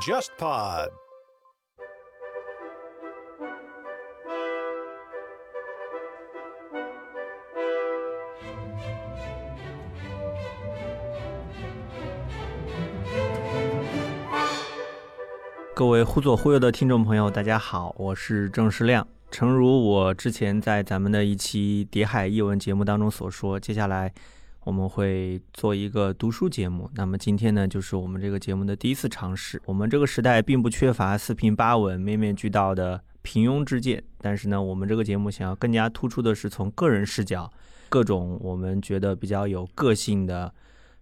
JustPod。各位忽左忽右的听众朋友，大家好，我是郑世亮。诚如我之前在咱们的一期《谍海译文》节目当中所说，接下来我们会做一个读书节目。那么今天呢，就是我们这个节目的第一次尝试。我们这个时代并不缺乏四平八稳、面面俱到的平庸之见，但是呢，我们这个节目想要更加突出的是从个人视角，各种我们觉得比较有个性的。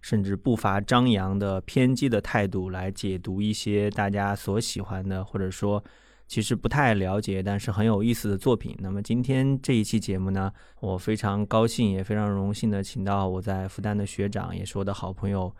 甚至不乏张扬的偏激的态度来解读一些大家所喜欢的，或者说其实不太了解但是很有意思的作品。那么今天这一期节目呢，我非常高兴也非常荣幸的请到我在复旦的学长，也是我的好朋友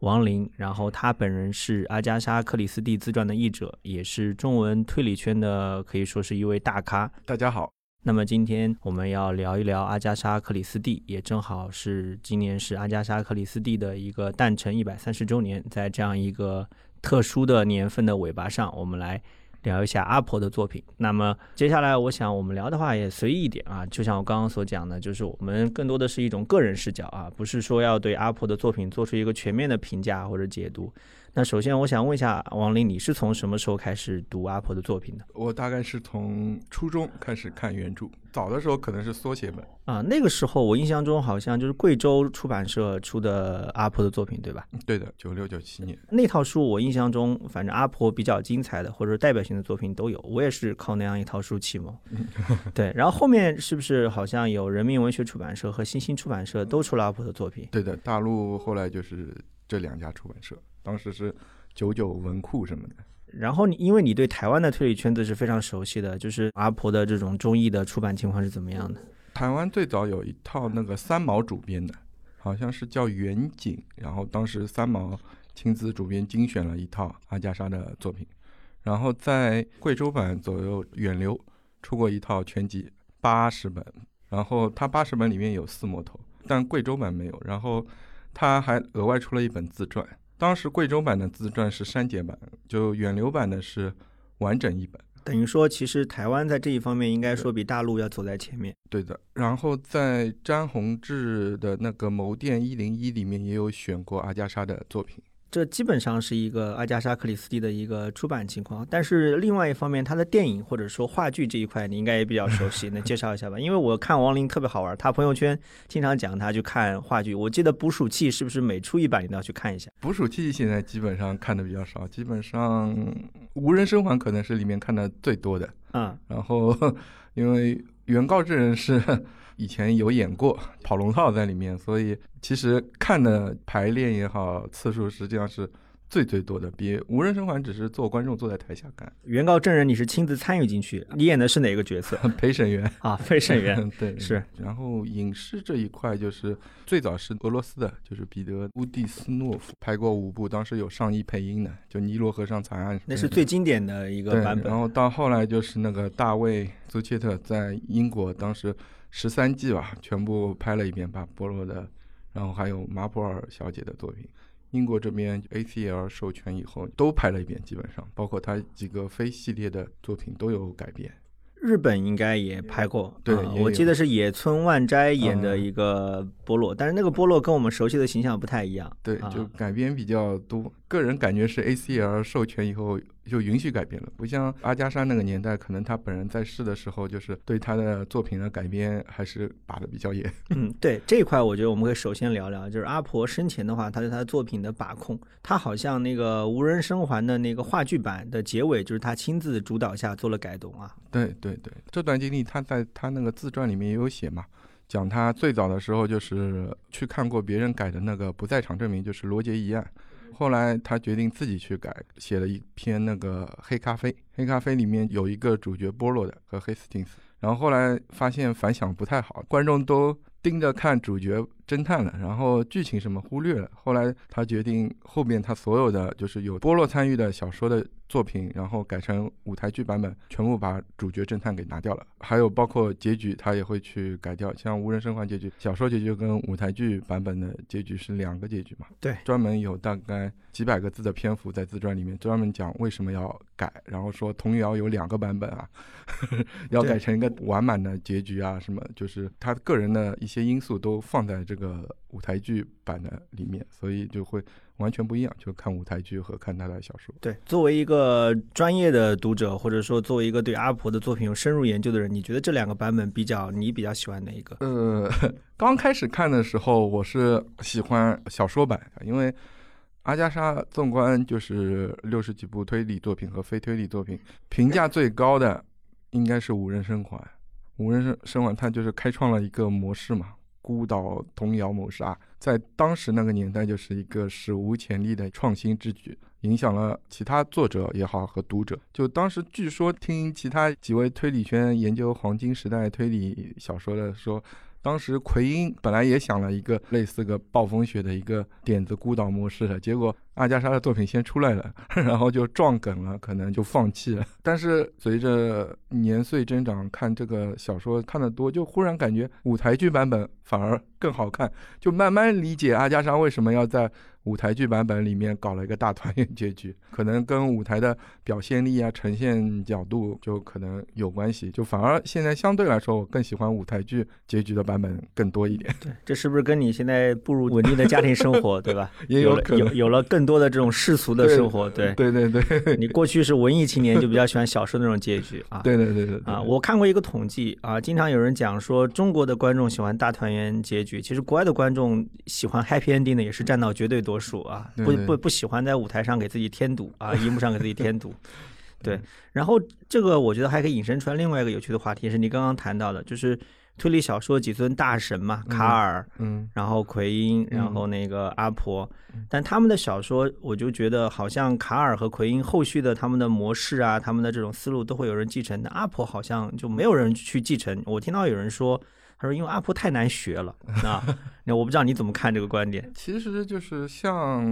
王林。然后他本人是阿加莎·克里斯蒂自传的译者，也是中文推理圈的可以说是一位大咖。大家好。那么今天我们要聊一聊阿加莎·克里斯蒂，也正好是今年是阿加莎·克里斯蒂的一个诞辰一百三十周年，在这样一个特殊的年份的尾巴上，我们来聊一下阿婆的作品。那么接下来我想我们聊的话也随意一点啊，就像我刚刚所讲的，就是我们更多的是一种个人视角啊，不是说要对阿婆的作品做出一个全面的评价或者解读。那首先，我想问一下王林，你是从什么时候开始读阿婆的作品的？我大概是从初中开始看原著，早的时候可能是缩写本啊。那个时候我印象中好像就是贵州出版社出的阿婆的作品，对吧？对的，九六九七年那套书，我印象中反正阿婆比较精彩的或者代表性的作品都有，我也是靠那样一套书启蒙。对，然后后面是不是好像有人民文学出版社和新兴出版社都出了阿婆的作品？对的，大陆后来就是这两家出版社。当时是九九文库什么的，然后你因为你对台湾的推理圈子是非常熟悉的，就是阿婆的这种中译的出版情况是怎么样的？台湾最早有一套那个三毛主编的，好像是叫远景，然后当时三毛亲自主编精选了一套阿加莎的作品，然后在贵州版左右远流出过一套全集八十本，然后它八十本里面有四魔头，但贵州版没有，然后他还额外出了一本自传。当时贵州版的自传是删减版，就远流版的是完整一本。等于说，其实台湾在这一方面应该说比大陆要走在前面。对的。然后在詹宏志的那个《谋电一零一》里面也有选过阿加莎的作品。这基本上是一个阿加莎·克里斯蒂的一个出版情况，但是另外一方面，他的电影或者说话剧这一块，你应该也比较熟悉，能介绍一下吧？因为我看王林特别好玩，他朋友圈经常讲他去看话剧。我记得《捕鼠器》是不是每出一版你都要去看一下？《捕鼠器》现在基本上看的比较少，基本上《无人生还》可能是里面看的最多的。嗯，然后 因为原告这人是。以前有演过跑龙套在里面，所以其实看的排练也好，次数实际上是。最最多的，比无人生还只是做观众坐在台下看。原告证人你是亲自参与进去，你演的是哪个角色？陪审员啊，陪审员 对是。然后影视这一块就是最早是俄罗斯的，就是彼得乌蒂斯诺夫拍过五部，当时有上亿配音的，就尼罗河上惨案，那是最经典的一个版本。然后到后来就是那个大卫租切特在英国，当时十三季吧，全部拍了一遍，把波罗的，然后还有马普尔小姐的作品。英国这边 ACL 授权以后，都拍了一遍，基本上包括他几个非系列的作品都有改编。日本应该也拍过，对，我记得是野村万斋演的一个波洛，但是那个波洛跟我们熟悉的形象不太一样。对，就改编比较多。个人感觉是 ACL 授权以后。就允许改编了，不像阿加莎那个年代，可能他本人在世的时候，就是对他的作品的改编还是把的比较严。嗯，对这一块，我觉得我们可以首先聊聊，就是阿婆生前的话，他对他的作品的把控，他好像那个《无人生还》的那个话剧版的结尾，就是他亲自主导下做了改动啊。对对对，这段经历他在他那个自传里面也有写嘛，讲他最早的时候就是去看过别人改的那个不在场证明，就是罗杰一案。后来他决定自己去改，写了一篇那个《黑咖啡》。《黑咖啡》里面有一个主角波洛的和黑斯汀斯，然后后来发现反响不太好，观众都盯着看主角侦探了，然后剧情什么忽略了。后来他决定后面他所有的就是有波洛参与的小说的作品，然后改成舞台剧版本，全部把主角侦探给拿掉了。还有包括结局，他也会去改掉，像无人生还结局，小说结局跟舞台剧版本的结局是两个结局嘛？对，专门有大概几百个字的篇幅在自传里面，专门讲为什么要改，然后说童谣有两个版本啊，要改成一个完满的结局啊，什么就是他个人的一些。些因素都放在这个舞台剧版的里面，所以就会完全不一样。就看舞台剧和看他的小说。对，作为一个专业的读者，或者说作为一个对阿婆的作品有深入研究的人，你觉得这两个版本比较，你比较喜欢哪一个？呃，刚开始看的时候，我是喜欢小说版，因为阿加莎纵观就是六十几部推理作品和非推理作品，评价最高的应该是《五人生还》。无人生生还，它就是开创了一个模式嘛，孤岛童谣谋杀，在当时那个年代就是一个史无前例的创新之举，影响了其他作者也好和读者。就当时据说听其他几位推理圈研究黄金时代推理小说的说。当时奎因本来也想了一个类似个暴风雪的一个点子孤岛模式的，结果阿加莎的作品先出来了，然后就撞梗了，可能就放弃了。但是随着年岁增长，看这个小说看得多，就忽然感觉舞台剧版本反而更好看，就慢慢理解阿加莎为什么要在。舞台剧版本里面搞了一个大团圆结局，可能跟舞台的表现力啊、呈现角度就可能有关系。就反而现在相对来说，我更喜欢舞台剧结局的版本更多一点。对，这是不是跟你现在步入稳定的家庭生活，对吧？也有有有了更多的这种世俗的生活。对对对对。你过去是文艺青年，就比较喜欢小说那种结局 啊。对对对对。啊，我看过一个统计啊，经常有人讲说中国的观众喜欢大团圆结局，其实国外的观众喜欢 happy ending 的也是占到绝对多数啊。不。不不喜欢在舞台上给自己添堵啊，荧幕上给自己添堵，对。然后这个我觉得还可以引申出来另外一个有趣的话题，是你刚刚谈到的，就是推理小说几尊大神嘛，卡尔，嗯，然后奎因，然后那个阿婆，但他们的小说，我就觉得好像卡尔和奎因后续的他们的模式啊，他们的这种思路都会有人继承，但阿婆好像就没有人去继承。我听到有人说。他说：“因为阿婆太难学了 啊，那我不知道你怎么看这个观点。其实就是像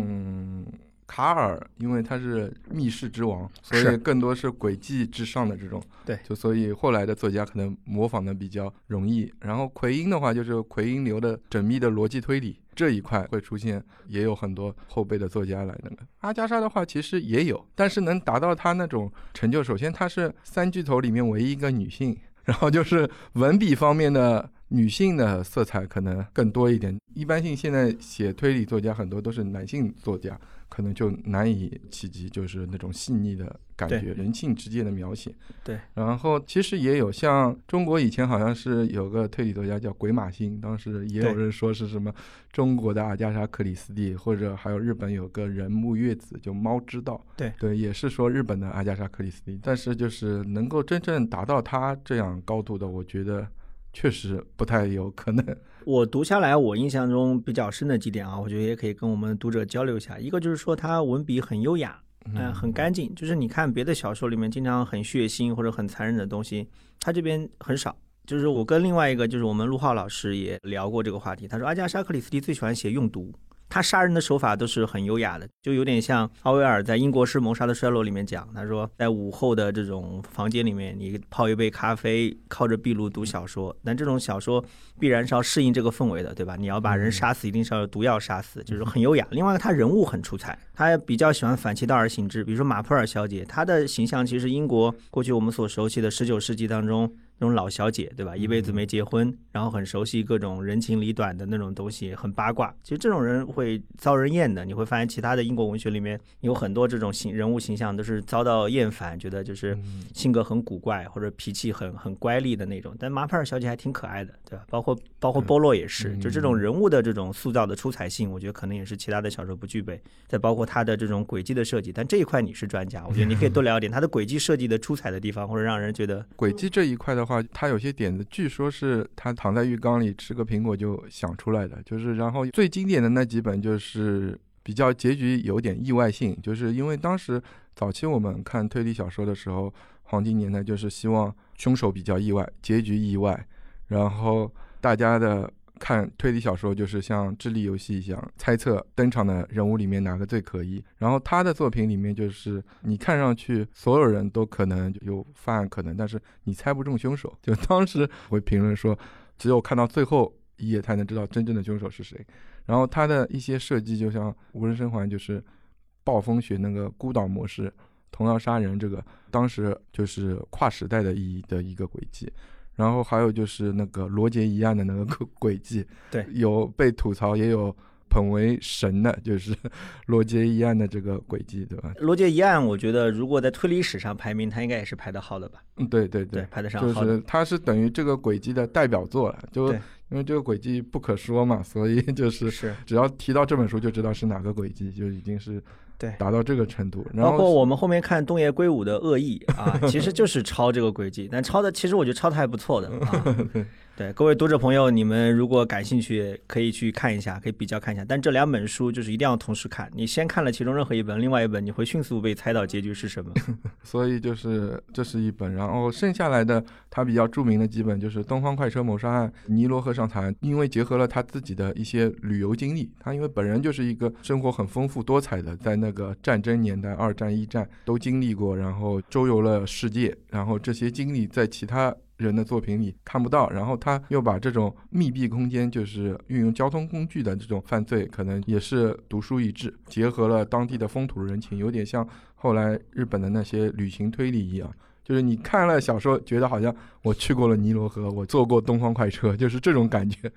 卡尔，因为他是密室之王，所以更多是诡计之上的这种。对，就所以后来的作家可能模仿的比较容易。然后奎因的话，就是奎因流的缜密的逻辑推理这一块会出现，也有很多后辈的作家来那个。阿加莎的话其实也有，但是能达到他那种成就，首先她是三巨头里面唯一一个女性。”然后就是文笔方面的女性的色彩可能更多一点。一般性现在写推理作家很多都是男性作家，可能就难以企及就是那种细腻的感觉，人性之间的描写。对。然后其实也有像中国以前好像是有个推理作家叫鬼马星，当时也有人说是什么中国的阿加莎克里斯蒂，或者还有日本有个人木月子就猫知道。对对，也是说日本的阿加莎克里斯蒂，但是就是能够真正达到他这样高度的，我觉得。确实不太有可能。我读下来，我印象中比较深的几点啊，我觉得也可以跟我们读者交流一下。一个就是说，他文笔很优雅，嗯，很干净。就是你看别的小说里面，经常很血腥或者很残忍的东西，他这边很少。就是我跟另外一个，就是我们陆浩老师也聊过这个话题。他说，阿加莎·克里斯蒂最喜欢写用毒。他杀人的手法都是很优雅的，就有点像奥威尔在《英国式谋杀的衰落》里面讲，他说在午后的这种房间里面，你泡一杯咖啡，靠着壁炉读小说。但这种小说必然是要适应这个氛围的，对吧？你要把人杀死，一定是要有毒药杀死，就是很优雅。另外，他人物很出彩，他比较喜欢反其道而行之。比如说马普尔小姐，她的形象其实英国过去我们所熟悉的十九世纪当中。那种老小姐，对吧？一辈子没结婚，然后很熟悉各种人情理短的那种东西，很八卦。其实这种人会遭人厌的。你会发现，其他的英国文学里面有很多这种形人物形象都是遭到厌烦，觉得就是性格很古怪或者脾气很很乖戾的那种。但马普尔小姐还挺可爱的，对吧？包括包括波洛也是，就这种人物的这种塑造的出彩性，我觉得可能也是其他的小说不具备。再包括他的这种轨迹的设计，但这一块你是专家，我觉得你可以多聊点他的轨迹设计的出彩的地方，或者让人觉得轨迹这一块的话。他有些点子，据说是他躺在浴缸里吃个苹果就想出来的，就是然后最经典的那几本就是比较结局有点意外性，就是因为当时早期我们看推理小说的时候，黄金年代就是希望凶手比较意外，结局意外，然后大家的看推理小说就是像智力游戏一样，猜测登场的人物里面哪个最可疑。然后他的作品里面就是你看上去所有人都可能有犯案可能，但是你猜不中凶手。就当时会评论说，只有看到最后一页才能知道真正的凶手是谁。然后他的一些设计就像无人生还，就是暴风雪那个孤岛模式。同样杀人，这个当时就是跨时代的意义的一个轨迹，然后还有就是那个罗杰一案的那个轨迹，对，有被吐槽，也有捧为神的，就是 罗杰一案的这个轨迹，对吧？罗杰一案，我觉得如果在推理史上排名，他应该也是排得好的吧？嗯，对对对，排得上号就是它是等于这个轨迹的代表作了，就因为这个轨迹不可说嘛，所以 就是是只要提到这本书就知道是哪个轨迹，就已经是。对，达到这个程度，包括我们后面看东野圭吾的《恶意》啊，其实就是抄这个轨迹，但抄的其实我觉得抄的还不错的啊。对各位读者朋友，你们如果感兴趣，可以去看一下，可以比较看一下。但这两本书就是一定要同时看，你先看了其中任何一本，另外一本你会迅速被猜到结局是什么。所以就是这是一本，然后剩下来的他比较著名的几本就是《东方快车谋杀案》《尼罗河上谈》，因为结合了他自己的一些旅游经历，他因为本人就是一个生活很丰富多彩的，在那个战争年代，二战、一战都经历过，然后周游了世界，然后这些经历在其他。人的作品里看不到，然后他又把这种密闭空间，就是运用交通工具的这种犯罪，可能也是独树一帜，结合了当地的风土人情，有点像后来日本的那些旅行推理一样，就是你看了小说，觉得好像我去过了尼罗河，我坐过东方快车，就是这种感觉。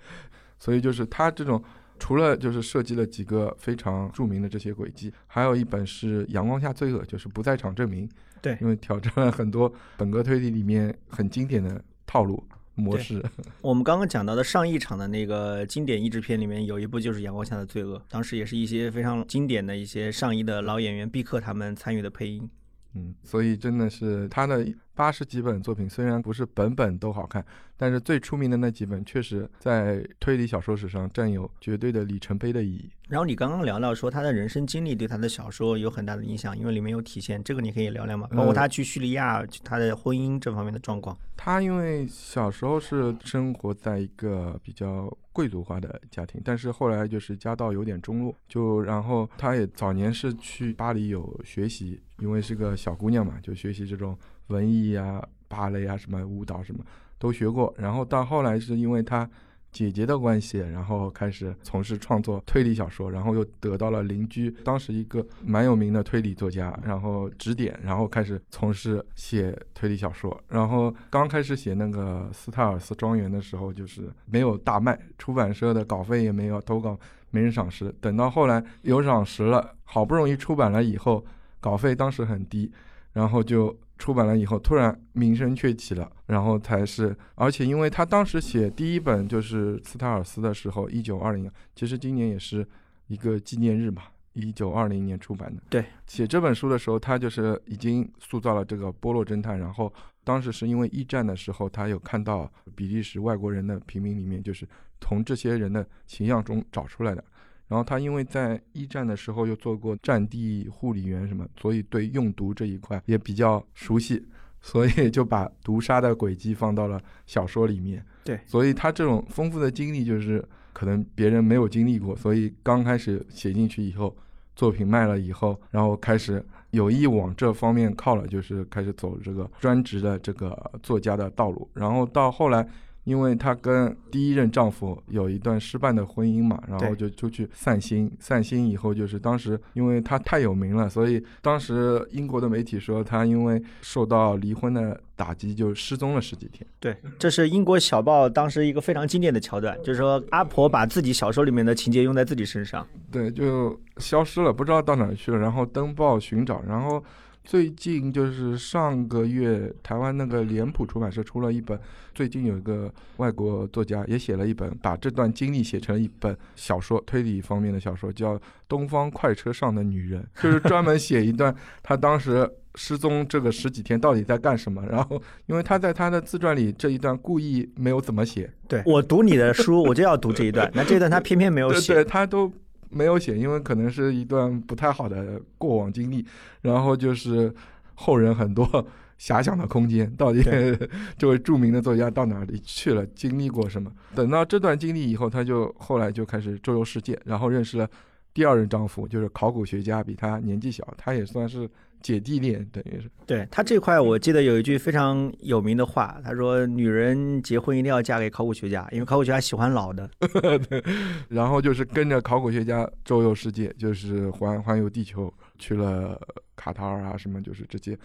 所以就是他这种，除了就是设计了几个非常著名的这些轨迹，还有一本是《阳光下罪恶》，就是不在场证明。对，因为挑战了很多本格推理里面很经典的套路模式。我们刚刚讲到的上一场的那个经典译制片里面，有一部就是《阳光下的罪恶》，当时也是一些非常经典的一些上亿的老演员毕克他们参与的配音。嗯，所以真的是他的八十几本作品，虽然不是本本都好看，但是最出名的那几本，确实在推理小说史上占有绝对的里程碑的意义。然后你刚刚聊到说他的人生经历对他的小说有很大的影响，因为里面有体现，这个你可以聊聊吗？包括他去叙利亚，他的婚姻这方面的状况。他因为小时候是生活在一个比较贵族化的家庭，但是后来就是家道有点中落，就然后他也早年是去巴黎有学习。因为是个小姑娘嘛，就学习这种文艺啊、芭蕾啊、什么舞蹈什么都学过。然后到后来是因为他姐姐的关系，然后开始从事创作推理小说，然后又得到了邻居当时一个蛮有名的推理作家，然后指点，然后开始从事写推理小说。然后刚开始写那个斯泰尔斯庄园的时候，就是没有大卖，出版社的稿费也没有投稿，没人赏识。等到后来有赏识了，好不容易出版了以后。稿费当时很低，然后就出版了以后，突然名声鹊起了，然后才是，而且因为他当时写第一本就是斯塔尔斯的时候，一九二零，其实今年也是一个纪念日嘛，一九二零年出版的。对，写这本书的时候，他就是已经塑造了这个波洛侦探，然后当时是因为一战的时候，他有看到比利时外国人的平民里面，就是从这些人的形象中找出来的。然后他因为在一战的时候又做过战地护理员什么，所以对用毒这一块也比较熟悉，所以就把毒杀的轨迹放到了小说里面。对，所以他这种丰富的经历就是可能别人没有经历过，所以刚开始写进去以后，作品卖了以后，然后开始有意往这方面靠了，就是开始走这个专职的这个作家的道路，然后到后来。因为她跟第一任丈夫有一段失败的婚姻嘛，然后就出去散心。散心以后，就是当时因为她太有名了，所以当时英国的媒体说她因为受到离婚的打击，就失踪了十几天。对，这是英国小报当时一个非常经典的桥段，就是说阿婆把自己小说里面的情节用在自己身上。对，就消失了，不知道到哪去了，然后登报寻找，然后。最近就是上个月，台湾那个脸谱出版社出了一本，最近有一个外国作家也写了一本，把这段经历写成一本小说，推理方面的小说，叫《东方快车上的女人》，就是专门写一段他当时失踪这个十几天到底在干什么。然后，因为他在他的自传里这一段故意没有怎么写。对我读你的书，我就要读这一段，那这段他偏偏没有写，对他都。没有写，因为可能是一段不太好的过往经历，然后就是后人很多 遐想的空间，到底 这位著名的作家到哪里去了，经历过什么？等到这段经历以后，他就后来就开始周游世界，然后认识了第二任丈夫，就是考古学家，比他年纪小，他也算是姐弟恋，等于是。对他这块，我记得有一句非常有名的话，他说：“女人结婚一定要嫁给考古学家，因为考古学家喜欢老的。对，然后就是跟着考古学家周游世界，就是环环游地球，去了卡塔尔啊，什么就是这些。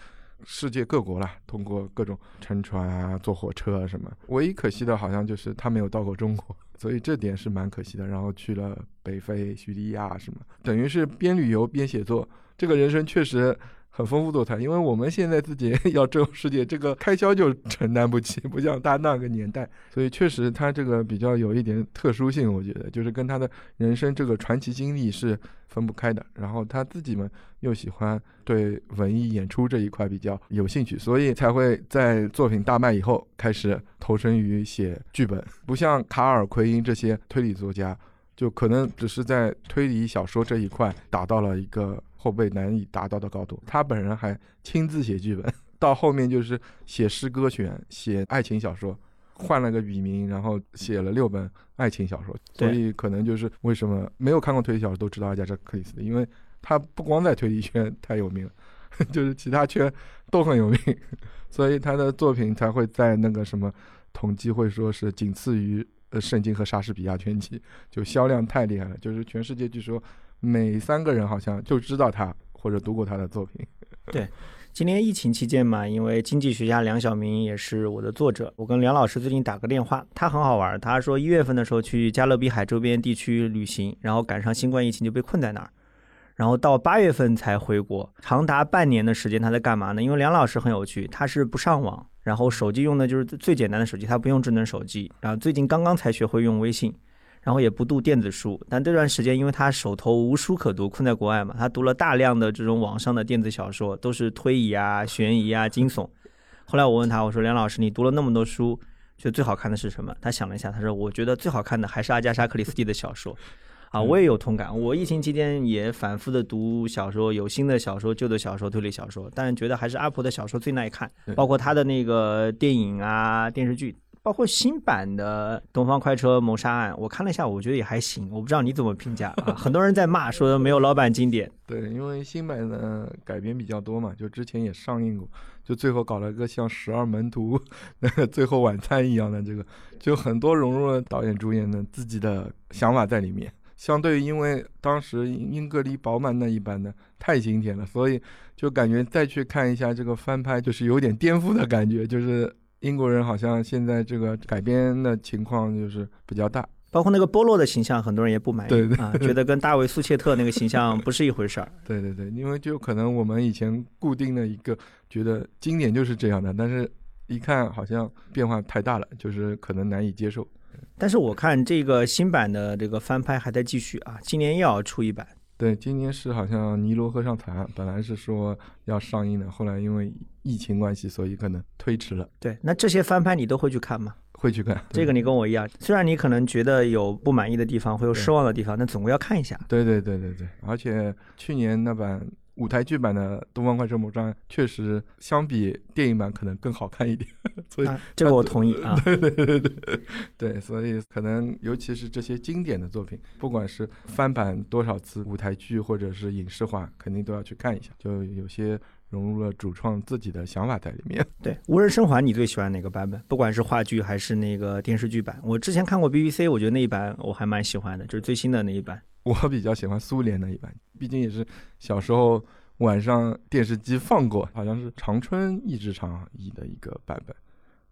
世界各国了，通过各种乘船啊、坐火车啊什么。唯一可惜的，好像就是他没有到过中国，所以这点是蛮可惜的。然后去了北非、叙利亚什么，等于是边旅游边写作。这个人生确实。很丰富多彩，因为我们现在自己 要周游世界，这个开销就承担不起，不像他那个年代，所以确实他这个比较有一点特殊性，我觉得就是跟他的人生这个传奇经历是分不开的。然后他自己们又喜欢对文艺演出这一块比较有兴趣，所以才会在作品大卖以后开始投身于写剧本，不像卡尔奎因这些推理作家，就可能只是在推理小说这一块达到了一个。后辈难以达到的高度，他本人还亲自写剧本，到后面就是写诗歌选、写爱情小说，换了个笔名，然后写了六本爱情小说。所以可能就是为什么没有看过推理小说都知道阿加莎·克里斯蒂，因为他不光在推理圈太有名了，就是其他圈都很有名，所以他的作品才会在那个什么统计会说是仅次于呃圣经和莎士比亚全集，就销量太厉害了，就是全世界据说。每三个人好像就知道他或者读过他的作品。对，今年疫情期间嘛，因为经济学家梁晓明也是我的作者，我跟梁老师最近打个电话，他很好玩，他说一月份的时候去加勒比海周边地区旅行，然后赶上新冠疫情就被困在那儿，然后到八月份才回国，长达半年的时间他在干嘛呢？因为梁老师很有趣，他是不上网，然后手机用的就是最简单的手机，他不用智能手机，然后最近刚刚才学会用微信。然后也不读电子书，但这段时间因为他手头无书可读，困在国外嘛，他读了大量的这种网上的电子小说，都是推理啊、悬疑啊、惊悚。后来我问他，我说梁老师，你读了那么多书，觉得最好看的是什么？他想了一下，他说，我觉得最好看的还是阿加莎·克里斯蒂的小说。啊，我也有同感，我疫情期间也反复的读小说，有新的小说、旧的小说、推理小说，但是觉得还是阿婆的小说最耐看，包括他的那个电影啊、电视剧。包括新版的《东方快车谋杀案》，我看了一下，我觉得也还行。我不知道你怎么评价啊？很多人在骂，说没有老版经典。对，因为新版的改编比较多嘛，就之前也上映过，就最后搞了个像《十二门徒》那个《最后晚餐》一样的这个，就很多融入了导演主演的自己的想法在里面。相对于因为当时英格丽饱满那一版的太经典了，所以就感觉再去看一下这个翻拍，就是有点颠覆的感觉，就是。英国人好像现在这个改编的情况就是比较大，包括那个波洛的形象，很多人也不满意啊，觉得跟大卫苏切特那个形象不是一回事儿。对对对，因为就可能我们以前固定的一个觉得经典就是这样的，但是一看好像变化太大了，就是可能难以接受。但是我看这个新版的这个翻拍还在继续啊，今年又要出一版。对，今年是好像《尼罗河上惨案》本来是说要上映的，后来因为疫情关系，所以可能推迟了。对，那这些翻拍你都会去看吗？会去看。这个你跟我一样，虽然你可能觉得有不满意的地方，会有失望的地方，但总归要看一下。对对对对对，而且去年那版。舞台剧版的《东方快车谋杀案》确实相比电影版可能更好看一点，所以这个我同意啊。对对对对对，所以可能尤其是这些经典的作品，不管是翻版多少次舞台剧或者是影视化，肯定都要去看一下。就有些融入了主创自己的想法在里面。对《无人生还》，你最喜欢哪个版本？不管是话剧还是那个电视剧版，我之前看过 BBC，我觉得那一版我还蛮喜欢的，就是最新的那一版。我比较喜欢苏联那一版，毕竟也是小时候晚上电视机放过，好像是长春译制厂译的一个版本。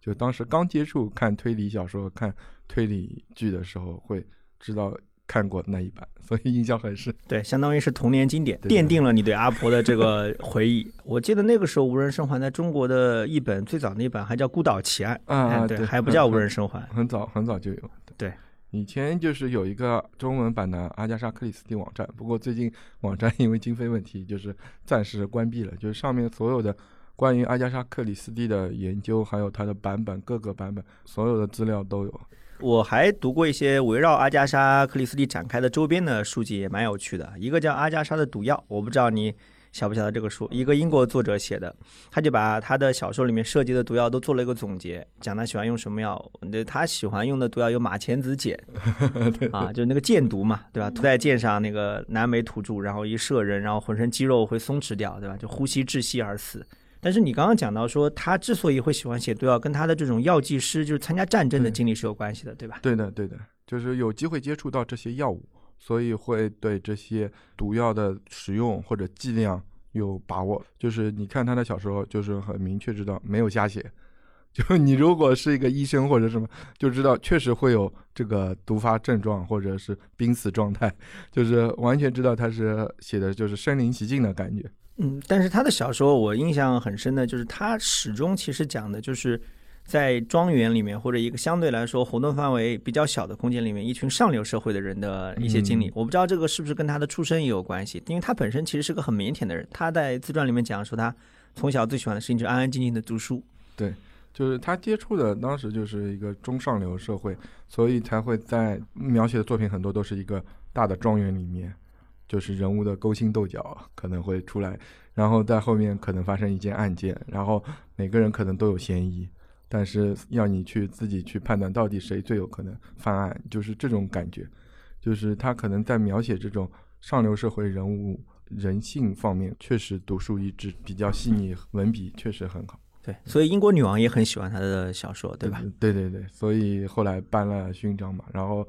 就当时刚接触看推理小说、看推理剧的时候，会知道看过那一版，所以印象很深。对，相当于是童年经典，奠定了你对阿婆的这个回忆。我记得那个时候《无人生还》在中国的译本最早那版还叫《孤岛奇案》啊，对，还不叫《无人生还》，很早很早就有。对。以前就是有一个中文版的阿加莎·克里斯蒂网站，不过最近网站因为经费问题，就是暂时关闭了。就是上面所有的关于阿加莎·克里斯蒂的研究，还有它的版本，各个版本所有的资料都有。我还读过一些围绕阿加莎·克里斯蒂展开的周边的书籍，也蛮有趣的。一个叫《阿加莎的毒药》，我不知道你晓不晓得这个书？一个英国作者写的，他就把他的小说里面涉及的毒药都做了一个总结，讲他喜欢用什么药。对他喜欢用的毒药有马钱子碱，啊，就是那个箭毒嘛，对吧？涂在箭上，那个南美土著，然后一射人，然后浑身肌肉会松弛掉，对吧？就呼吸窒息而死。但是你刚刚讲到说，他之所以会喜欢写毒药，跟他的这种药剂师，就是参加战争的经历是有关系的，对吧？对的，对的，就是有机会接触到这些药物，所以会对这些毒药的使用或者剂量有把握。就是你看他的小说，就是很明确知道没有瞎写。就你如果是一个医生或者什么，就知道确实会有这个毒发症状或者是濒死状态，就是完全知道他是写的就是身临其境的感觉。嗯，但是他的小说我印象很深的，就是他始终其实讲的就是在庄园里面或者一个相对来说活动范围比较小的空间里面，一群上流社会的人的一些经历。我不知道这个是不是跟他的出身也有关系，因为他本身其实是个很腼腆的人。他在自传里面讲说，他从小最喜欢的事情就是安安静静的读书。对，就是他接触的当时就是一个中上流社会，所以才会在描写的作品很多都是一个大的庄园里面。就是人物的勾心斗角可能会出来，然后在后面可能发生一件案件，然后每个人可能都有嫌疑，但是要你去自己去判断到底谁最有可能犯案，就是这种感觉。就是他可能在描写这种上流社会人物人性方面，确实独树一帜，比较细腻，文笔确实很好。对，所以英国女王也很喜欢他的小说，对吧？对对对，所以后来颁了勋章嘛，然后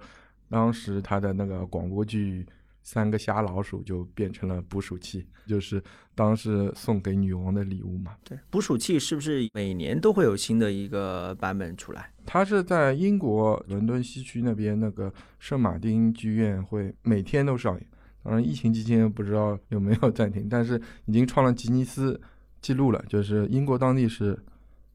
当时他的那个广播剧。三个瞎老鼠就变成了捕鼠器，就是当时送给女王的礼物嘛。对，捕鼠器是不是每年都会有新的一个版本出来？它是在英国伦敦西区那边那个圣马丁剧院会每天都上演。当然，疫情期间不知道有没有暂停，但是已经创了吉尼斯记录了，就是英国当地是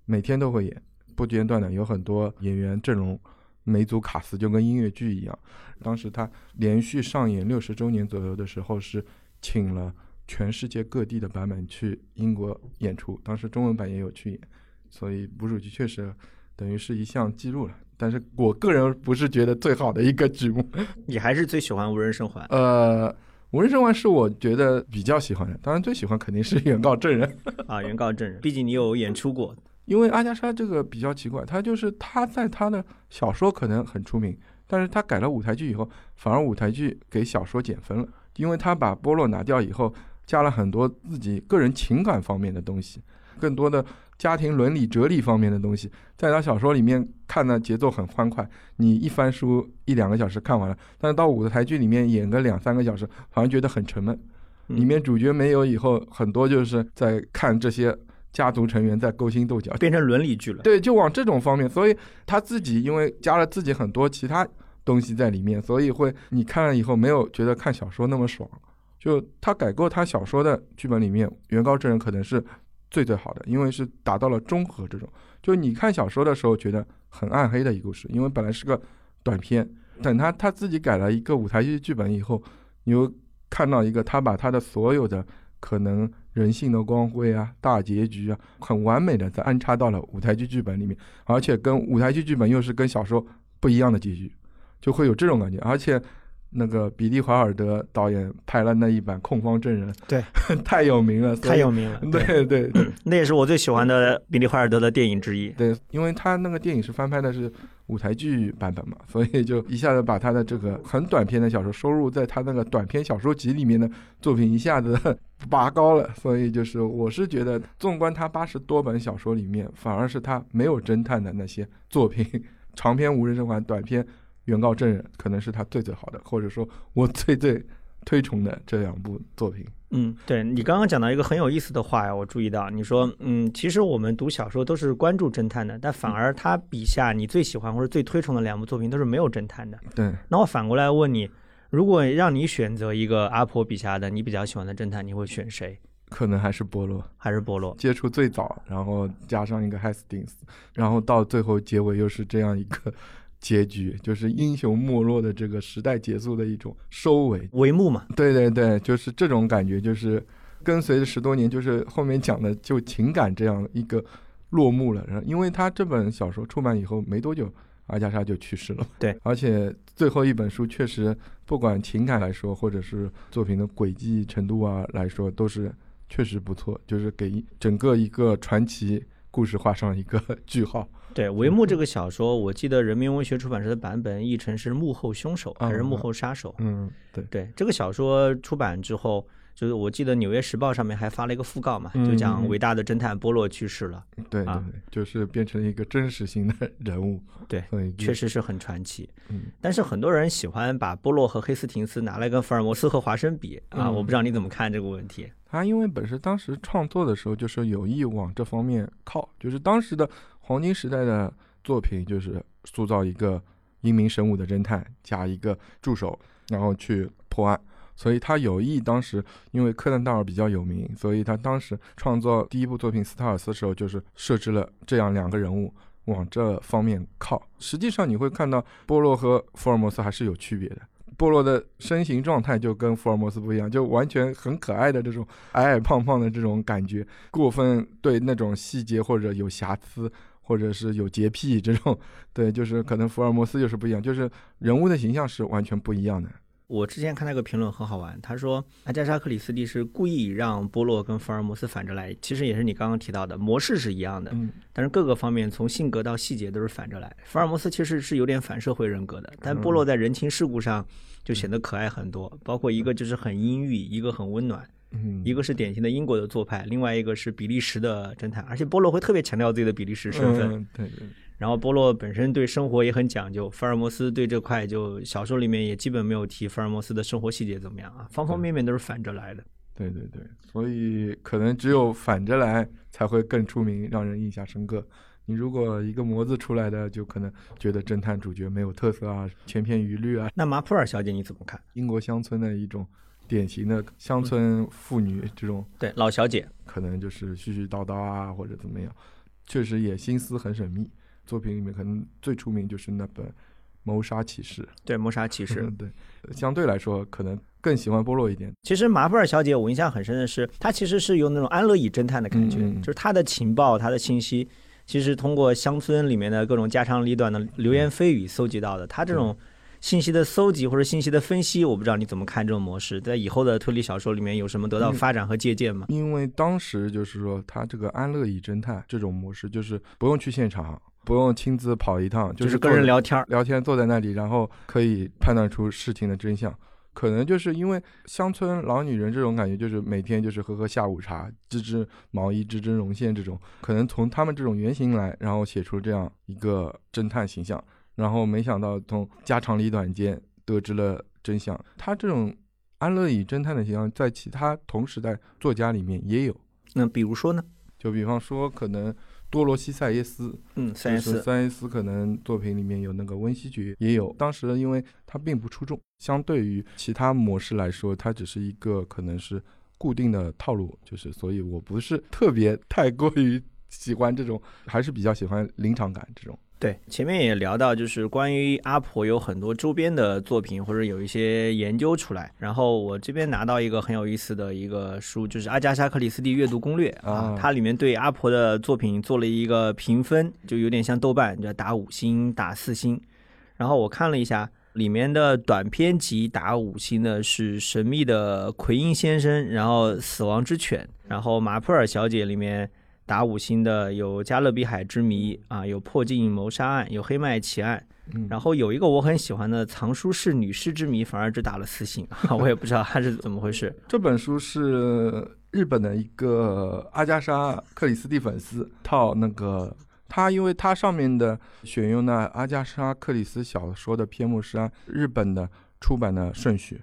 每天都会演，不间断的，有很多演员阵容。每组卡斯就跟音乐剧一样，当时他连续上演六十周年左右的时候，是请了全世界各地的版本去英国演出，当时中文版也有去演，所以捕鼠器确实等于是一项记录了。但是我个人不是觉得最好的一个剧目，你还是最喜欢无人生还？呃，无人生还是我觉得比较喜欢的，当然最喜欢肯定是原告证人啊，原告证人，毕竟你有演出过。因为阿加莎这个比较奇怪，他就是他在他的小说可能很出名，但是他改了舞台剧以后，反而舞台剧给小说减分了，因为他把波洛拿掉以后，加了很多自己个人情感方面的东西，更多的家庭伦理哲理方面的东西，在他小说里面看的节奏很欢快，你一翻书一两个小时看完了，但是到舞台剧里面演个两三个小时，反而觉得很沉闷，里面主角没有以后，很多就是在看这些。家族成员在勾心斗角，变成伦理剧了。对，就往这种方面，所以他自己因为加了自己很多其他东西在里面，所以会你看了以后没有觉得看小说那么爽。就他改过他小说的剧本里面，原告证人可能是最最好的，因为是达到了中和这种。就你看小说的时候觉得很暗黑的一个故事，因为本来是个短片，等他他自己改了一个舞台剧剧本以后，你又看到一个他把他的所有的可能。人性的光辉啊，大结局啊，很完美的在安插到了舞台剧剧本里面，而且跟舞台剧剧本又是跟小说不一样的结局，就会有这种感觉。而且那个比利华尔德导演拍了那一版《控方证人》，对，太有名了，太有名了。对对，那也是我最喜欢的比利华尔德的电影之一。对，因为他那个电影是翻拍的是。舞台剧版本嘛，所以就一下子把他的这个很短篇的小说收入在他那个短篇小说集里面的作品一下子 拔高了。所以就是我是觉得，纵观他八十多本小说里面，反而是他没有侦探的那些作品，长篇《无人生还》，短篇《原告证人》，可能是他最最好的，或者说我最最推崇的这两部作品。嗯，对你刚刚讲到一个很有意思的话呀，我注意到你说，嗯，其实我们读小说都是关注侦探的，但反而他笔下你最喜欢或者最推崇的两部作品都是没有侦探的。对，那我反过来问你，如果让你选择一个阿婆笔下的你比较喜欢的侦探，你会选谁？可能还是波洛，还是波洛接触最早，然后加上一个 Hastings，，然后到最后结尾又是这样一个。结局就是英雄没落的这个时代结束的一种收尾帷幕嘛？对对对，就是这种感觉，就是跟随着十多年，就是后面讲的就情感这样一个落幕了。然后，因为他这本小说出版以后没多久，阿加莎就去世了。对，而且最后一本书确实不管情感来说，或者是作品的轨迹程度啊来说，都是确实不错，就是给整个一个传奇故事画上一个句号。对《帷幕》这个小说，我记得人民文学出版社的版本译成是幕后凶手还是幕后杀手？嗯，对，对，这个小说出版之后，就是我记得《纽约时报》上面还发了一个讣告嘛，就讲嗯伟大的侦探波洛去世了，对对就是变成一个真实性的人物。对确，实是很传奇。嗯，但是很多人喜欢把波洛和黑斯廷斯拿来跟福尔摩斯和华生比啊，嗯我不知道你怎么看这个问题。他因为本身当时创作的时候就是有意往这方面靠，就是当时的黄金时代的作品，就是塑造一个英明神武的侦探加一个助手，然后去破案。所以他有意当时因为柯南道尔比较有名，所以他当时创作第一部作品《斯塔尔斯》的时候，就是设置了这样两个人物往这方面靠。实际上你会看到波洛和福尔摩斯还是有区别的。波罗的身形状态就跟福尔摩斯不一样，就完全很可爱的这种矮矮胖胖的这种感觉，过分对那种细节或者有瑕疵，或者是有洁癖这种，对，就是可能福尔摩斯就是不一样，就是人物的形象是完全不一样的。我之前看到一个评论很好玩，他说阿加莎·克里斯蒂是故意让波洛跟福尔摩斯反着来，其实也是你刚刚提到的模式是一样的，嗯，但是各个方面从性格到细节都是反着来。福尔摩斯其实是有点反社会人格的，但波洛在人情世故上就显得可爱很多，包括一个就是很阴郁，一个很温暖，嗯，一个是典型的英国的做派，另外一个是比利时的侦探，而且波洛会特别强调自己的比利时身份。嗯、对对，然后波洛本身对生活也很讲究，福尔摩斯对这块就小说里面也基本没有提福尔摩斯的生活细节怎么样啊，方方面面都是反着来的。对对对，所以可能只有反着来才会更出名，让人印象深刻。你如果一个模子出来的，就可能觉得侦探主角没有特色啊，千篇一律啊。那马普尔小姐你怎么看？英国乡村的一种典型的乡村妇女，这种对，老小姐，可能就是絮絮叨叨啊，或者怎么样，确实也心思很缜密。作品里面可能最出名就是那本《谋杀启示》，对，谋杀骑士。嗯 对，相对来说可能更喜欢波洛一点。其实马普尔小姐我印象很深的是，她其实是有那种安乐椅侦探的感觉，就是她的情报、她的信息，其实通过乡村里面的各种家长里短的流言蜚语搜集到的。她这种信息的搜集或者信息的分析，我不知道你怎么看这种模式，在以后的推理小说里面有什么得到发展和借鉴吗？因为当时就是说，他这个安乐椅侦探这种模式，就是不用去现场，不用亲自跑一趟，就是是跟人聊天儿。聊天，坐在那里，然后可以判断出事情的真相。可能就是因为乡村老女人这种感觉，就是每天就是喝喝下午茶，织织毛衣、织织绒线这种，可能从他们这种原型来，然后写出这样一个侦探形象。然后没想到从家长里短间得知了真相。他这种安乐椅侦探的形象，在其他同时代作家里面也有。那比如说呢？就比方说，可能多罗西·塞耶斯，嗯，三就是十四。塞耶斯可能作品里面有那个温西爵也有。当时因为它并不出众，相对于其他模式来说，它只是一个可能是固定的套路，就是所以我不是特别太过于喜欢这种，还是比较喜欢临场感这种。对，前面也聊到，就是关于阿婆有很多周边的作品，或者有一些研究出来。然后我这边拿到一个很有意思的一个书，就是阿加莎·克里斯蒂阅读攻略啊啊，它里面对阿婆的作品做了一个评分，就有点像豆瓣，就打五星、打四星。然后我看了一下，里面的短篇集打五星的是《神秘的奎因先生》，然后《死亡之犬》，然后《马普尔小姐》里面。打五星的有《加勒比海之谜》啊，有《破镜谋杀案》，有《黑麦奇案》，嗯，然后有一个我很喜欢的《藏书室女尸之谜》，反而只打了四星，我也不知道它是怎么回事。这本书是日本的一个阿加莎·克里斯蒂粉丝套那个。他因为它上面的选用的阿加莎·克里斯小说的篇目是按日本的出版的顺序，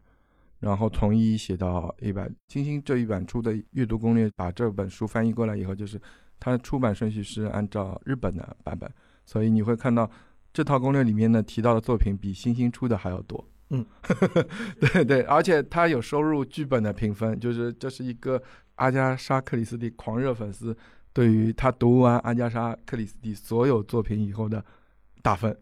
然后从一写到一百。金星这一版出的阅读攻略把这本书翻译过来以后，就是它的出版顺序是按照日本的版本，所以你会看到这套攻略里面呢提到的作品比星星出的还要多。嗯，对对，而且他有收入剧本的评分，就是这是一个阿加莎·克里斯蒂狂热粉丝对于他读完阿加莎·克里斯蒂所有作品以后的打分。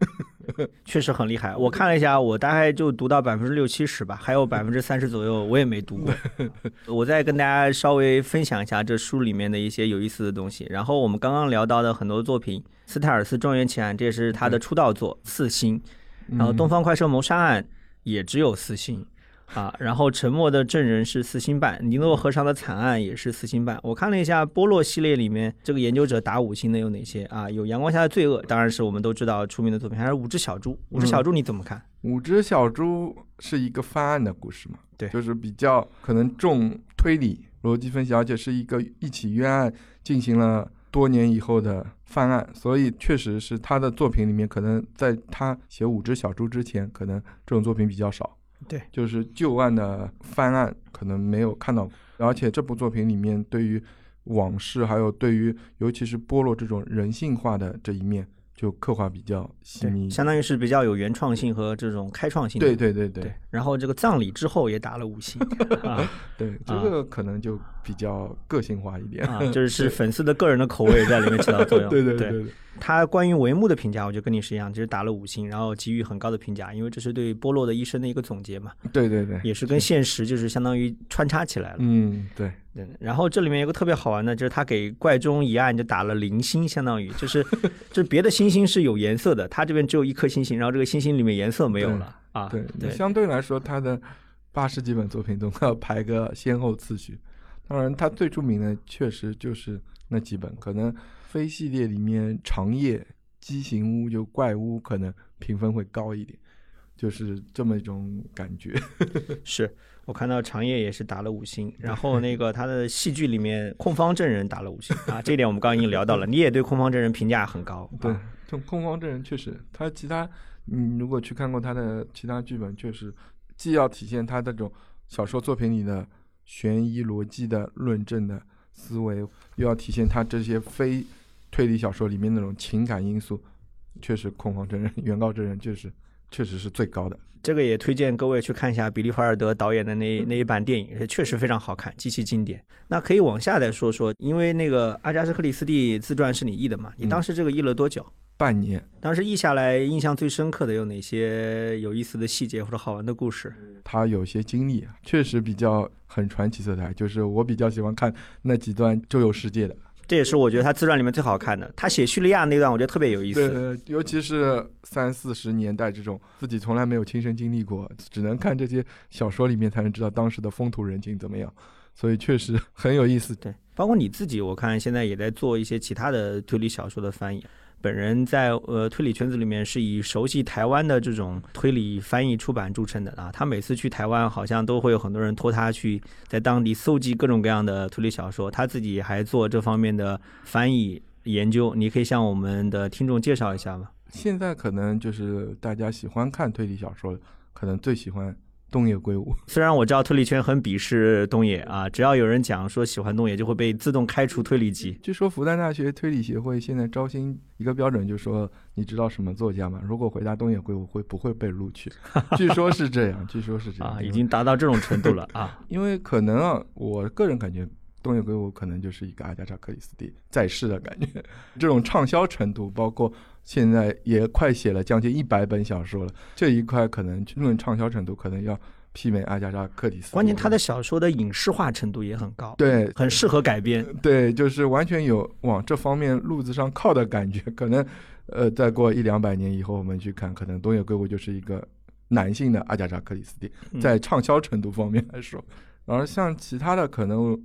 确实很厉害。我看了一下，我大概就读到百分之六七十吧，还有百分之三十左右我也没读过。我再跟大家稍微分享一下这书里面的一些有意思的东西。然后我们刚刚聊到的很多作品，《斯泰尔斯庄园奇案》这也是他的出道作，四星。然后《东方快车谋杀案》也只有四星。啊，然后《沉默的证人》是四星半，《尼诺河上的惨案》也是四星半。我看了一下波洛系列里面这个研究者打五星的有哪些啊？有《阳光下的罪恶》，当然是我们都知道出名的作品，还有《五只小猪》。《五只小猪》你怎么看？五只小猪是一个翻案的故事嘛？对就是比较可能重推理、逻辑分析，而且是一个一起冤案进行了多年以后的犯案，所以确实是他的作品里面，可能在他写《五只小猪》之前，可能这种作品比较少。对，就是旧案的翻案可能没有看到过，而且这部作品里面对于往事，还有对于尤其是波洛这种人性化的这一面，就刻画比较细腻，。相当于是比较有原创性和这种开创性。对对对对对。然后这个葬礼之后也打了五星 啊对，这个可能就比较个性化一点。啊，就是是粉丝的个人的口味在里面起到作用。对对对对对，他关于帷幕的评价，我就跟你是一样，就是打了五星，然后给予很高的评价，因为这是对波洛的一生的一个总结嘛，对对对，也是跟现实就是相当于穿插起来了。嗯对，对，然后这里面有个特别好玩的，就是他给怪中一案就打了零星，相当于就是 就是别的星星是有颜色的，他这边只有一颗星星，然后这个星星里面颜色没有了啊。对，对相对来说，他的八十几本作品都要排个先后次序。当然，他最著名的确实就是那几本，可能非系列里面长夜、畸形屋就怪屋可能评分会高一点，就是这么一种感觉。是我看到长夜也是打了五星，然后那 个他的戏剧里面控方证人打了五星啊，这一点我们刚刚已经聊到了，你也对控方证人评价很高。对啊，这种控方证人确实，他其他，你如果去看过他的其他剧本，确实既要体现他这种小说作品里的悬疑逻辑的论证的思维，又要体现他这些非推理小说里面那种情感因素，确实恐慌症人、原告证人确实确实是最高的。这个也推荐各位去看一下比利·怀尔德导演的那那一版电影，确实非常好看，极其经典。那可以往下再说说，因为那个阿加莎·克里斯蒂自传是你译的嘛？你当时这个译了多久？半年，当时译下来，印象最深刻的有哪些有意思的细节或者好玩的故事？他有些经历啊，确实比较很传奇色彩，就是我比较喜欢看那几段周游世界的。这也是我觉得他自传里面最好看的。他写叙利亚那段，我觉得特别有意思。对对，尤其是三四十年代这种自己从来没有亲身经历过，只能看这些小说里面才能知道当时的风土人情怎么样，所以确实很有意思。对，包括你自己，我看现在也在做一些其他的推理小说的翻译。本人在呃推理圈子里面是以熟悉台湾的这种推理翻译出版著称的啊。他每次去台湾，好像都会有很多人托他去在当地搜集各种各样的推理小说，他自己还做这方面的翻译研究。你可以向我们的听众介绍一下吗？现在可能就是大家喜欢看推理小说，可能最喜欢东野圭吾。虽然我知道推理圈很鄙视东野啊，只要有人讲说喜欢东野，就会被自动开除推理级。据说复旦大学推理协会现在招新一个标准，就是说你知道什么作家吗？如果回答东野圭吾，会不会被录取？据说是这样，据说是这样啊，已经达到这种程度了啊。因为可能啊，我个人感觉东野圭吾可能就是一个阿加莎·克里斯蒂在世的感觉，这种畅销程度，包括现在也快写了将近一百本小说了，这一块可能论畅销程度，可能要媲美阿加莎·克里斯蒂。关键他的小说的影视化程度也很高，对很适合改编。对，就是完全有往这方面路子上靠的感觉。可能呃，再过一两百年以后，我们去看，可能东野圭吾就是一个男性的阿加莎·克里斯蒂。嗯在畅销程度方面来说，而像其他的可能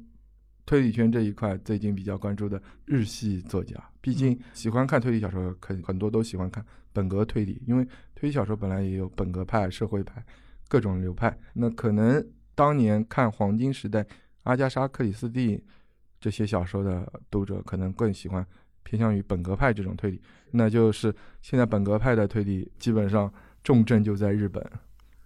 推理圈这一块，最近比较关注的日系作家，毕竟喜欢看推理小说，很很多都喜欢看本格推理，因为推理小说本来也有本格派、社会派各种流派。那可能当年看黄金时代阿加莎·克里斯蒂这些小说的读者，可能更喜欢偏向于本格派这种推理。那就是现在本格派的推理基本上重镇就在日本。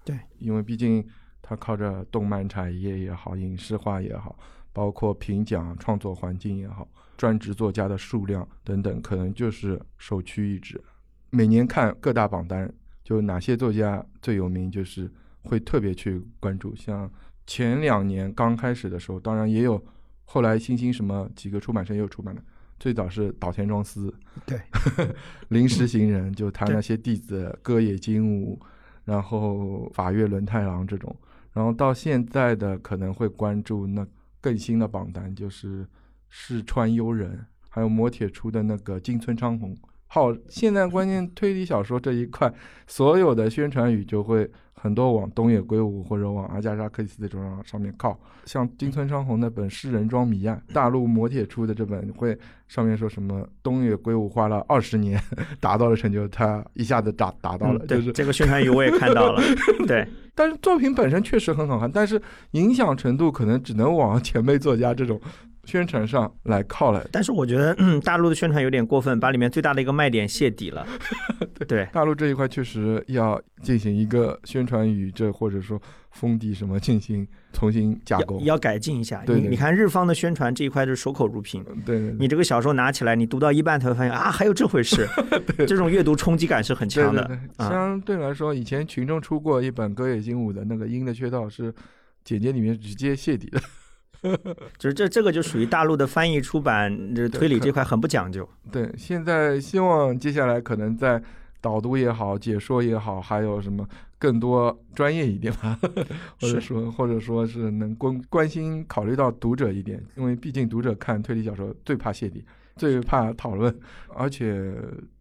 对，因为毕竟它靠着动漫产业也好，影视化也好，包括评奖、创作环境也好，专职作家的数量等等，可能就是首屈一指。每年看各大榜单，就哪些作家最有名，就是会特别去关注。像前两年刚开始的时候，当然也有后来新兴什么几个出版社也有出版的。最早是岛田庄司，对，临时行人，就他那些弟子歌野金吾，然后法月轮太郎这种，然后到现在的可能会关注那更新的榜单，就是世川悠人，还有磨铁出的那个金村昌宏。好，现在关键推理小说这一块，所有的宣传语就会很多往东野圭吾或者往阿加莎·克里斯蒂这种上面靠。像金村昌宏那本《诗人庄谜案》，大陆磨铁出的这本会上面说什么东野圭吾花了二十年 达到了成就，他一下子达达到了，嗯，对，就是这个宣传语我也看到了，对，但是作品本身确实很好看，但是影响程度可能只能往前辈作家这种宣传上来靠了。但是我觉得、嗯、大陆的宣传有点过分，把里面最大的一个卖点泄底了，对，大陆这一块确实要进行一个宣传语，这或者说封底什么进行重新加工要。要改进一下。对对你你看日方的宣传这一块就是守口如瓶。对对对你这个小说拿起来，你读到一半才会发现啊，还有这回事，这种阅读冲击感是很强的。相对来说，以前群众出过一本歌野金武的那个《鹰的缺道》，是简介里面直接泄底的。就是这这个就属于大陆的翻译出版这推理这块很不讲究。对，现在希望接下来可能在导读也好、解说也好，还有什么更多专业一点吧，或者说或者说是能关关心考虑到读者一点，因为毕竟读者看推理小说最怕泄底，最怕讨论，而且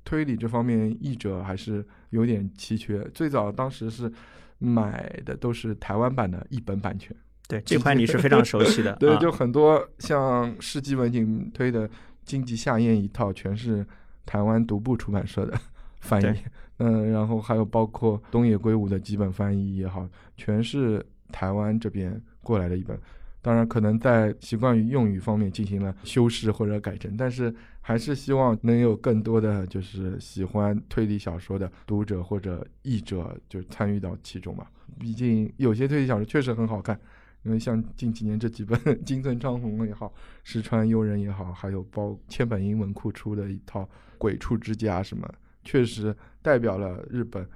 推理这方面译者还是有点奇缺。最早当时是买的都是台湾版的译本版权。对这块你是非常熟悉的。对，啊就很多像世纪文景推的《荆棘夏宴》一套，全是台湾独步出版社的 翻译。嗯，然后还有包括东野圭吾的几本翻译也好，全是台湾这边过来的一本。当然，可能在习惯于用语方面进行了修饰或者改正，但是还是希望能有更多的就是喜欢推理小说的读者或者译者就参与到其中吧。毕竟有些推理小说确实很好看，因为像近几年这几本 金村昌宏也好，石川悠人也好，还有包千本英文库出的一套《鬼畜之家》什么，确实代表了日本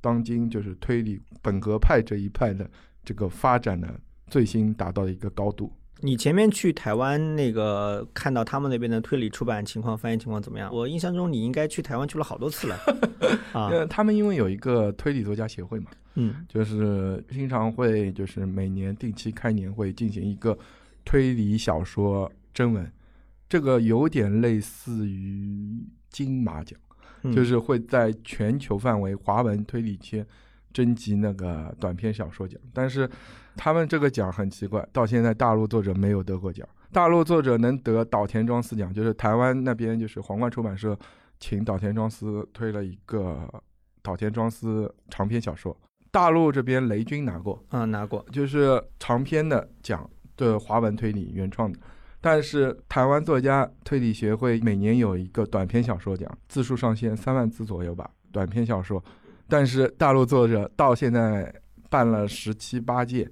当今就是推理本格派这一派的这个发展的最新达到的一个高度。你前面去台湾那个看到他们那边的推理出版情况、翻译情况怎么样？我印象中你应该去台湾去了好多次了 啊。呃，他们因为有一个推理作家协会嘛，嗯，就是经常会就是每年定期开年会进行一个推理小说征文，这个有点类似于金马奖，嗯。就是会在全球范围华文推理圈征集那个短篇小说奖，但是他们这个奖很奇怪，到现在大陆作者没有得过奖。大陆作者能得岛田庄司奖，就是台湾那边就是皇冠出版社请岛田庄司推了一个岛田庄司长篇小说，大陆这边雷军拿过，嗯拿过，就是长篇的奖的华文推理原创的。但是台湾作家推理协会每年有一个短篇小说奖，字数上限三万字左右吧，短篇小说。但是大陆作者到现在办了十七八届，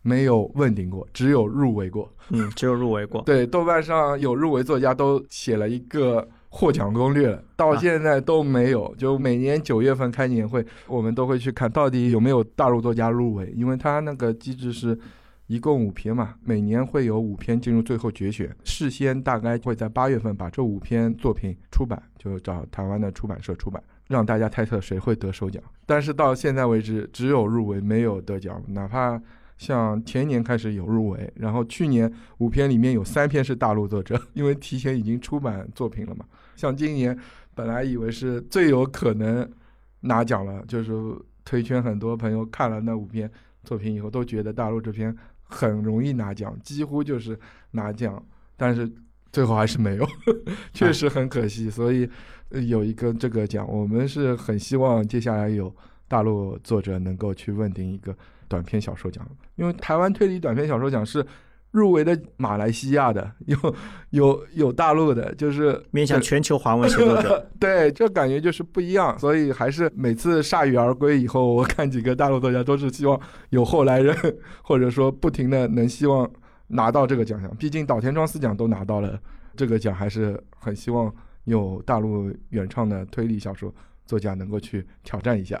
没有问鼎过，只有入围过。嗯，只有入围过。对，豆瓣上有入围作家都写了一个获奖攻略了，到啊现在都没有。就每年九月份开年会，我们都会去看到底有没有大陆作家入围，因为它那个机制是。一共五篇嘛，每年会有五篇进入最后决选，事先大概会在八月份把这五篇作品出版，就找台湾的出版社出版，让大家猜测谁会得首奖。但是到现在为止，只有入围没有得奖，哪怕像前年开始有入围，然后去年五篇里面有三篇是大陆作者，因为提前已经出版作品了嘛。像今年本来以为是最有可能拿奖了，就是推圈很多朋友看了那五篇作品以后，都觉得大陆这篇很容易拿奖，几乎就是拿奖，但是最后还是没有，确实很可惜。所以有一个这个奖，我们是很希望接下来有大陆作者能够去问鼎一个短篇小说奖，因为台湾推理短篇小说奖是入围的马来西亚的，有有有大陆的，就是面向全球华文写作者，对，这感觉就是不一样，所以还是每次铩羽而归以后，我看几个大陆作家都是希望有后来人，或者说不停的能希望拿到这个奖项。毕竟岛田庄司奖都拿到了这个奖，还是很希望有大陆原创的推理小说作家能够去挑战一下。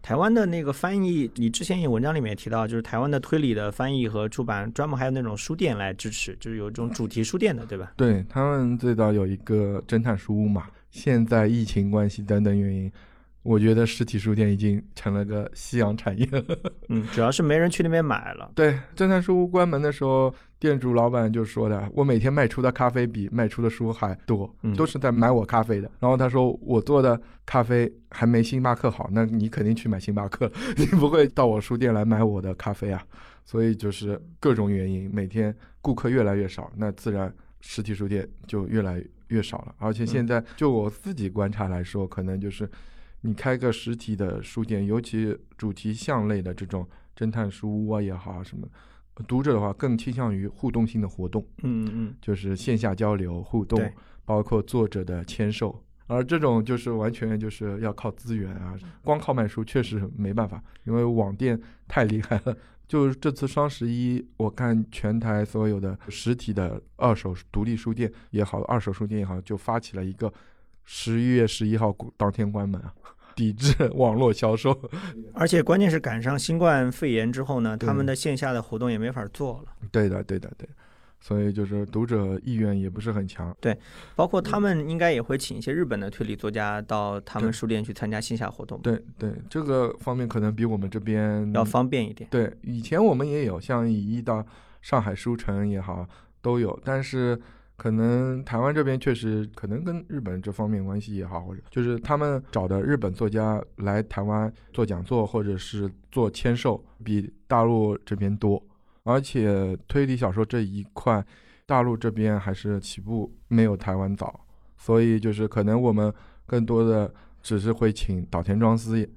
台湾的那个翻译，你之前有文章里面也提到，就是台湾的推理的翻译和出版，专门还有那种书店来支持，就是有一种主题书店的，对吧？对他们最早有一个侦探书屋嘛，现在疫情关系等等原因，我觉得实体书店已经成了个夕阳产业了。嗯，主要是没人去那边买了。对，侦探书屋关门的时候，店主老板就说的：“我每天卖出的咖啡比卖出的书还多，嗯都是在买我咖啡的。”然后他说：“我做的咖啡还没星巴克好，那你肯定去买星巴克，你不会到我书店来买我的咖啡啊。”所以就是各种原因，每天顾客越来越少，那自然实体书店就越来越少了。而且现在就我自己观察来说，可能就是你开个实体的书店，尤其主题向类的这种侦探书屋啊也好啊什么，读者的话更倾向于互动性的活动，嗯嗯就是线下交流互动，包括作者的签售。而这种就是完全就是要靠资源啊，光靠卖书确实没办法，因为网店太厉害了。就是这次双十一，我看全台所有的实体的二手独立书店也好，二手书店也好，就发起了一个十一月十一号当天关门啊，抵制 网络销售。嗯，而且关键是赶上新冠肺炎之后呢，他们的线下的活动也没法做了。对的，对的，对。所以就是读者意愿也不是很强。对包括他们应该也会请一些日本的推理作家到他们书店去参加线下活动，对对，这个方面可能比我们这边要方便一点。对，以前我们也有，像以一到上海书城也好，都有，但是可能台湾这边确实可能跟日本这方面关系也好，或者就是他们找的日本作家来台湾做讲座或者是做签售，比大陆这边多，而且推理小说这一块，大陆这边还是起步没有台湾早，所以就是可能我们更多的只是会请岛田庄司、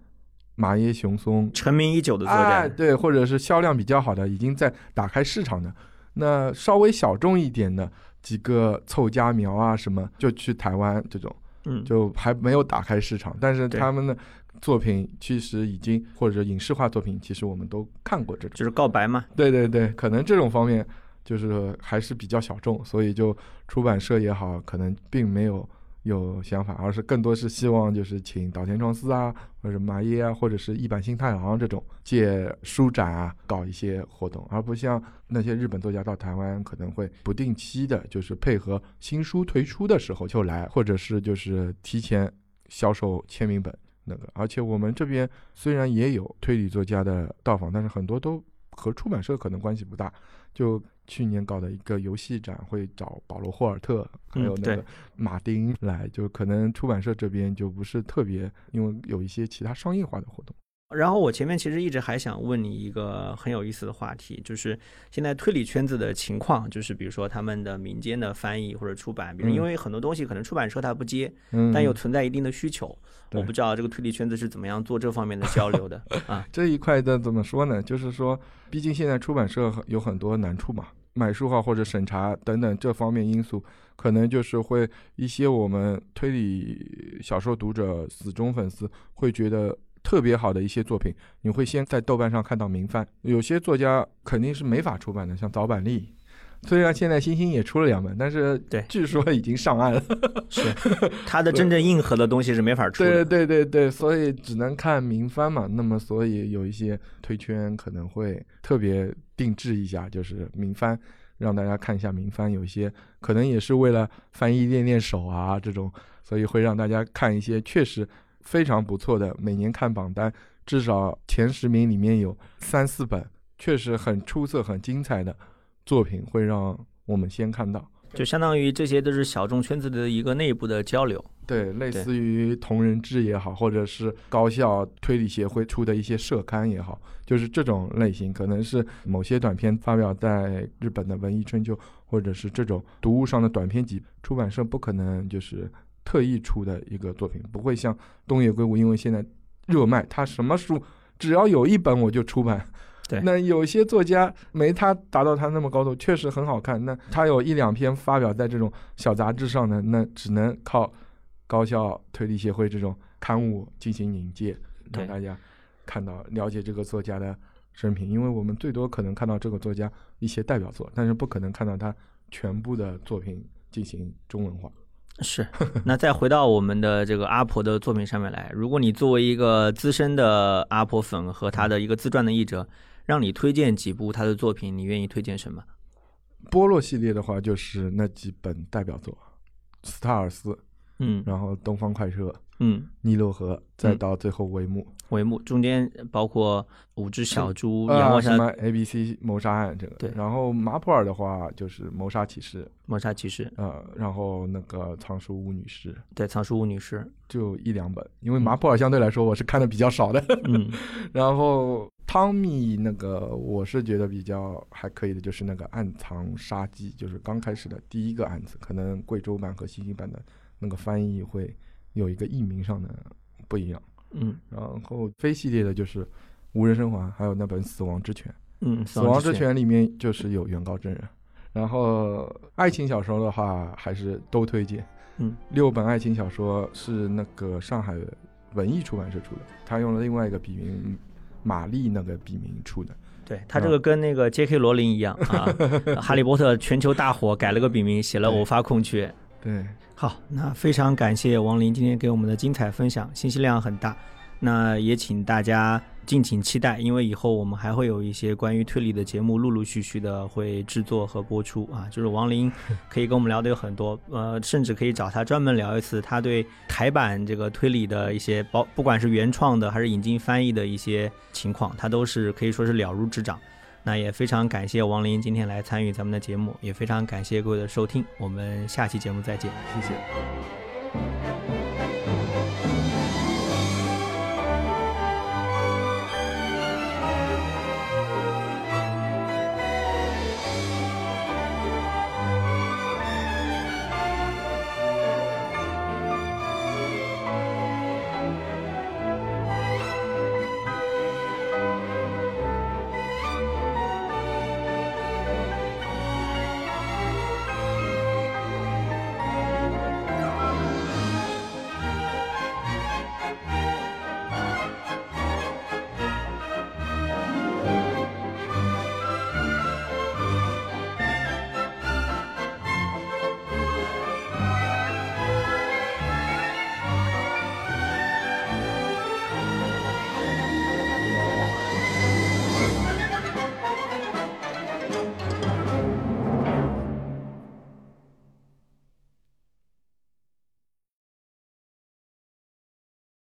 马耶雄松成名已久的作家，哎，对，或者是销量比较好的，已经在打开市场的，那稍微小众一点的几个凑家苗啊什么，就去台湾这种，嗯，就还没有打开市场，但是他们的作品其实已经或者影视化作品，其实我们都看过这种。就是告白嘛。对对对，可能这种方面就是还是比较小众，所以就出版社也好，可能并没有有想法，而是更多是希望就是请岛田庄司啊，或者麻耶啊，或者是一坂新太郎这种借书展啊搞一些活动，而不像那些日本作家到台湾可能会不定期的，就是配合新书推出的时候就来，或者是就是提前销售签名本。那个，而且我们这边虽然也有推理作家的到访，但是很多都和出版社可能关系不大。就去年搞的一个游戏展，会找保罗·霍尔特还有那个马丁来，就可能出版社这边就不是特别，因为有一些其他商业化的活动。然后我前面其实一直还想问你一个很有意思的话题，就是现在推理圈子的情况，就是比如说他们的民间的翻译或者出版，比如嗯。因为很多东西可能出版社它不接，嗯，但又存在一定的需求，对。我不知道这个推理圈子是怎么样做这方面的交流的 啊。这一块的怎么说呢？就是说，毕竟现在出版社有很多难处嘛，买书号或者审查等等这方面因素，可能就是会一些我们推理小说读者死忠粉丝会觉得特别好的一些作品，你会先在豆瓣上看到名番。有些作家肯定是没法出版的，像早坂丽。虽然现在星星也出了两本，但是对据说已经上岸了。是 他的真正硬核的东西是没法出对的。对对对，所以只能看名番嘛。那么，所以有一些推圈可能会特别定制一下，就是名番，让大家看一下名番。有一些可能也是为了翻译练练手啊这种，所以会让大家看一些确实非常不错的。每年看榜单，至少前十名里面有三四本确实很出色、很精彩的作品，会让我们先看到。就相当于这些都是小众圈子的一个内部的交流。对，类似于同人志也好，或者是高校推理协会出的一些社刊也好，就是这种类型，可能是某些短篇发表在日本的文艺春秋，或者是这种读物上的短篇集，出版社不可能就是特意出的一个作品，不会像东野圭吾，因为现在热卖，他什么书只要有一本我就出版。对 那有些作家没他达到他那么高度，确实很好看。那他有一两篇发表在这种小杂志上的，那只能靠高校推理协会这种刊物进行引介，让大家看到了解这个作家的生平。因为我们最多可能看到这个作家一些代表作，但是不可能看到他全部的作品进行中文化。是，那再回到我们的这个阿婆的作品上面来，如果你作为一个资深的阿婆粉和他的一个自传的译者，让你推荐几部他的作品，你愿意推荐什么？波洛系列的话，就是那几本代表作，斯塔尔斯，嗯然后东方快车、嗯，尼罗河，再嗯到最后帷幕。帷幕中间包括五只小猪、什么 A B C 谋杀案这个，对然后马普尔的话就是谋杀骑士，谋杀骑士，呃，然后那个藏书屋女士对，藏书屋女士，就一两本，因为马普尔相对来说我是看的比较少的。嗯 然后汤米那个我是觉得比较还可以的，就是那个暗藏杀机，就是刚开始的第一个案子，可能贵州版和新兴版的那个翻译会有一个译名上的不一样。嗯然后非系列的就是无人生还，还有那本死亡之泉。嗯，死亡之泉里面就是有原告证人。然后爱情小说的话，还是都推荐。嗯，六本爱情小说是那个上海文艺出版社出的，他用了另外一个笔名玛丽那个笔名出的。对他这个跟那个 J.K. 罗琳一样啊，哈利波特全球大火，改了个笔名，写了偶发空缺。对，好，那非常感谢王林今天给我们的精彩分享，信息量很大。那也请大家敬请期待，因为以后我们还会有一些关于推理的节目，陆陆续续的会制作和播出啊。就是王林可以跟我们聊的有很多，呃，甚至可以找他专门聊一次他对台版这个推理的一些，包不管是原创的还是引进翻译的一些情况，他都是可以说是了如指掌。那也非常感谢王林今天来参与咱们的节目，也非常感谢各位的收听，我们下期节目再见。谢谢。